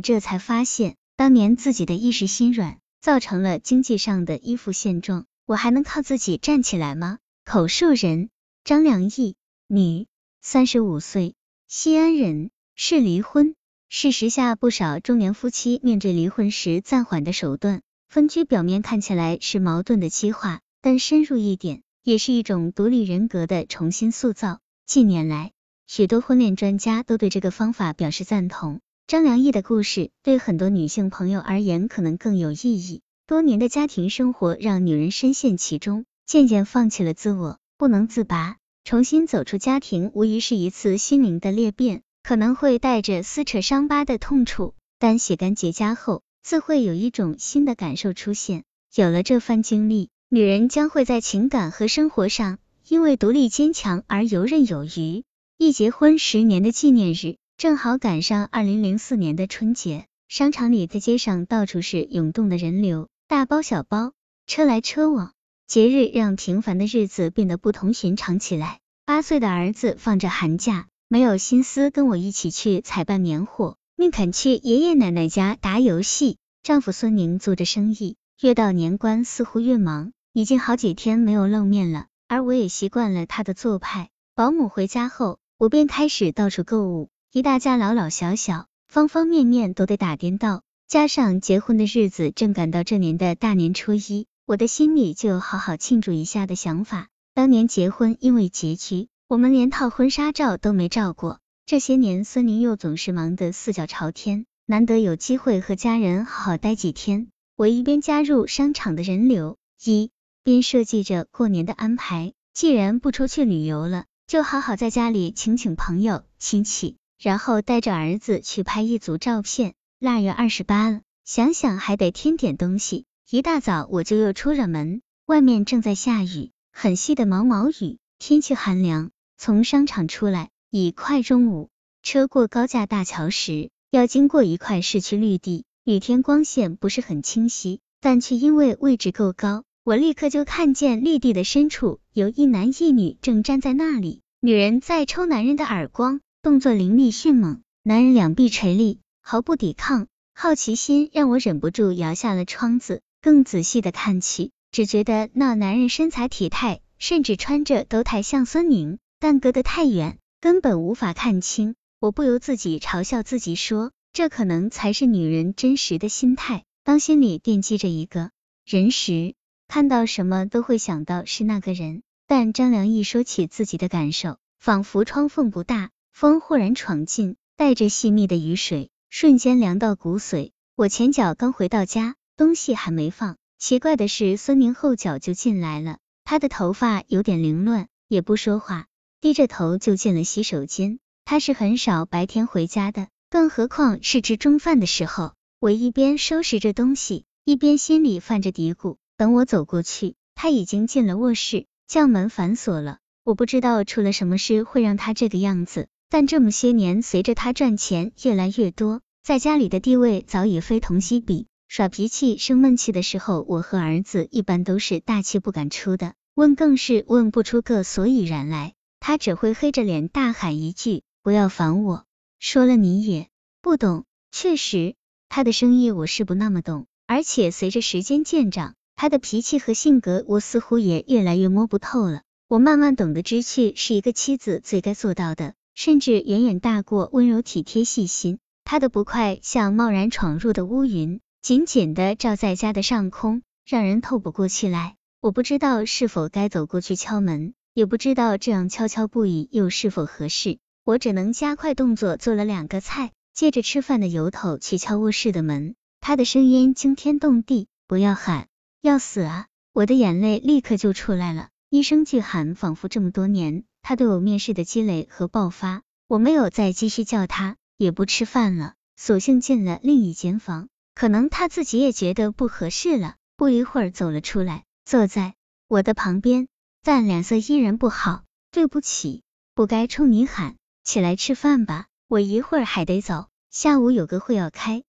这才发现当年自己的一时心软，造成了经济上的依附现状。我还能靠自己站起来吗？口述人张良义，女，三十五岁，西安人，是离婚。事实下，不少中年夫妻面对离婚时暂缓的手段，分居表面看起来是矛盾的激化，但深入一点，也是一种独立人格的重新塑造。近年来，许多婚恋专家都对这个方法表示赞同。张良义的故事对很多女性朋友而言可能更有意义。多年的家庭生活让女人深陷其中，渐渐放弃了自我，不能自拔。重新走出家庭，无疑是一次心灵的裂变，可能会带着撕扯伤疤的痛楚，但洗干结痂后，自会有一种新的感受出现。有了这番经历，女人将会在情感和生活上，因为独立坚强而游刃有余。一结婚十年的纪念日，正好赶上二零零四年的春节，商场里在街上到处是涌动的人流。大包小包，车来车往，节日让平凡的日子变得不同寻常起来。八岁的儿子放着寒假，没有心思跟我一起去采办年货，宁肯去爷爷奶奶家打游戏。丈夫孙宁做着生意，越到年关似乎越忙，已经好几天没有露面了。而我也习惯了他的做派。保姆回家后，我便开始到处购物，一大家老老小小，方方面面都得打点到。加上结婚的日子正赶到这年的大年初一，我的心里就有好好庆祝一下的想法。当年结婚因为拮据，我们连套婚纱照都没照过。这些年，孙宁又总是忙得四脚朝天，难得有机会和家人好好待几天。我一边加入商场的人流，一边设计着过年的安排。既然不出去旅游了，就好好在家里请请朋友亲戚，然后带着儿子去拍一组照片。腊月二十八了，想想还得添点东西。一大早我就又出了门，外面正在下雨，很细的毛毛雨，天气寒凉。从商场出来，已快中午。车过高架大桥时，要经过一块市区绿地，雨天光线不是很清晰，但却因为位置够高，我立刻就看见绿地的深处有一男一女正站在那里。女人在抽男人的耳光，动作凌厉迅猛，男人两臂垂立。毫不抵抗，好奇心让我忍不住摇下了窗子，更仔细的看去，只觉得那男人身材体态，甚至穿着都太像孙宁，但隔得太远，根本无法看清。我不由自己嘲笑自己说，这可能才是女人真实的心态。当心里惦记着一个人时，看到什么都会想到是那个人。但张良一说起自己的感受，仿佛窗缝不大，风忽然闯进，带着细密的雨水。瞬间凉到骨髓。我前脚刚回到家，东西还没放，奇怪的是孙宁后脚就进来了。他的头发有点凌乱，也不说话，低着头就进了洗手间。他是很少白天回家的，更何况是吃中饭的时候。我一边收拾着东西，一边心里犯着嘀咕。等我走过去，他已经进了卧室，将门反锁了。我不知道出了什么事会让他这个样子。但这么些年，随着他赚钱越来越多，在家里的地位早已非同昔比。耍脾气、生闷气的时候，我和儿子一般都是大气不敢出的，问更是问不出个所以然来。他只会黑着脸大喊一句：“不要烦我！”说了你也不懂。确实，他的生意我是不那么懂，而且随着时间渐长，他的脾气和性格我似乎也越来越摸不透了。我慢慢懂得知趣是一个妻子最该做到的。甚至远远大过温柔体贴细心。他的不快像贸然闯入的乌云，紧紧的罩在家的上空，让人透不过气来。我不知道是否该走过去敲门，也不知道这样悄悄不语又是否合适。我只能加快动作做了两个菜，借着吃饭的由头去敲卧室的门。他的声音惊天动地：“不要喊，要死啊！”我的眼泪立刻就出来了。一声巨喊，仿佛这么多年。他对我面试的积累和爆发，我没有再继续叫他，也不吃饭了，索性进了另一间房。可能他自己也觉得不合适了，不一会儿走了出来，坐在我的旁边，但脸色依然不好。对不起，不该冲你喊，起来吃饭吧，我一会儿还得走，下午有个会要开。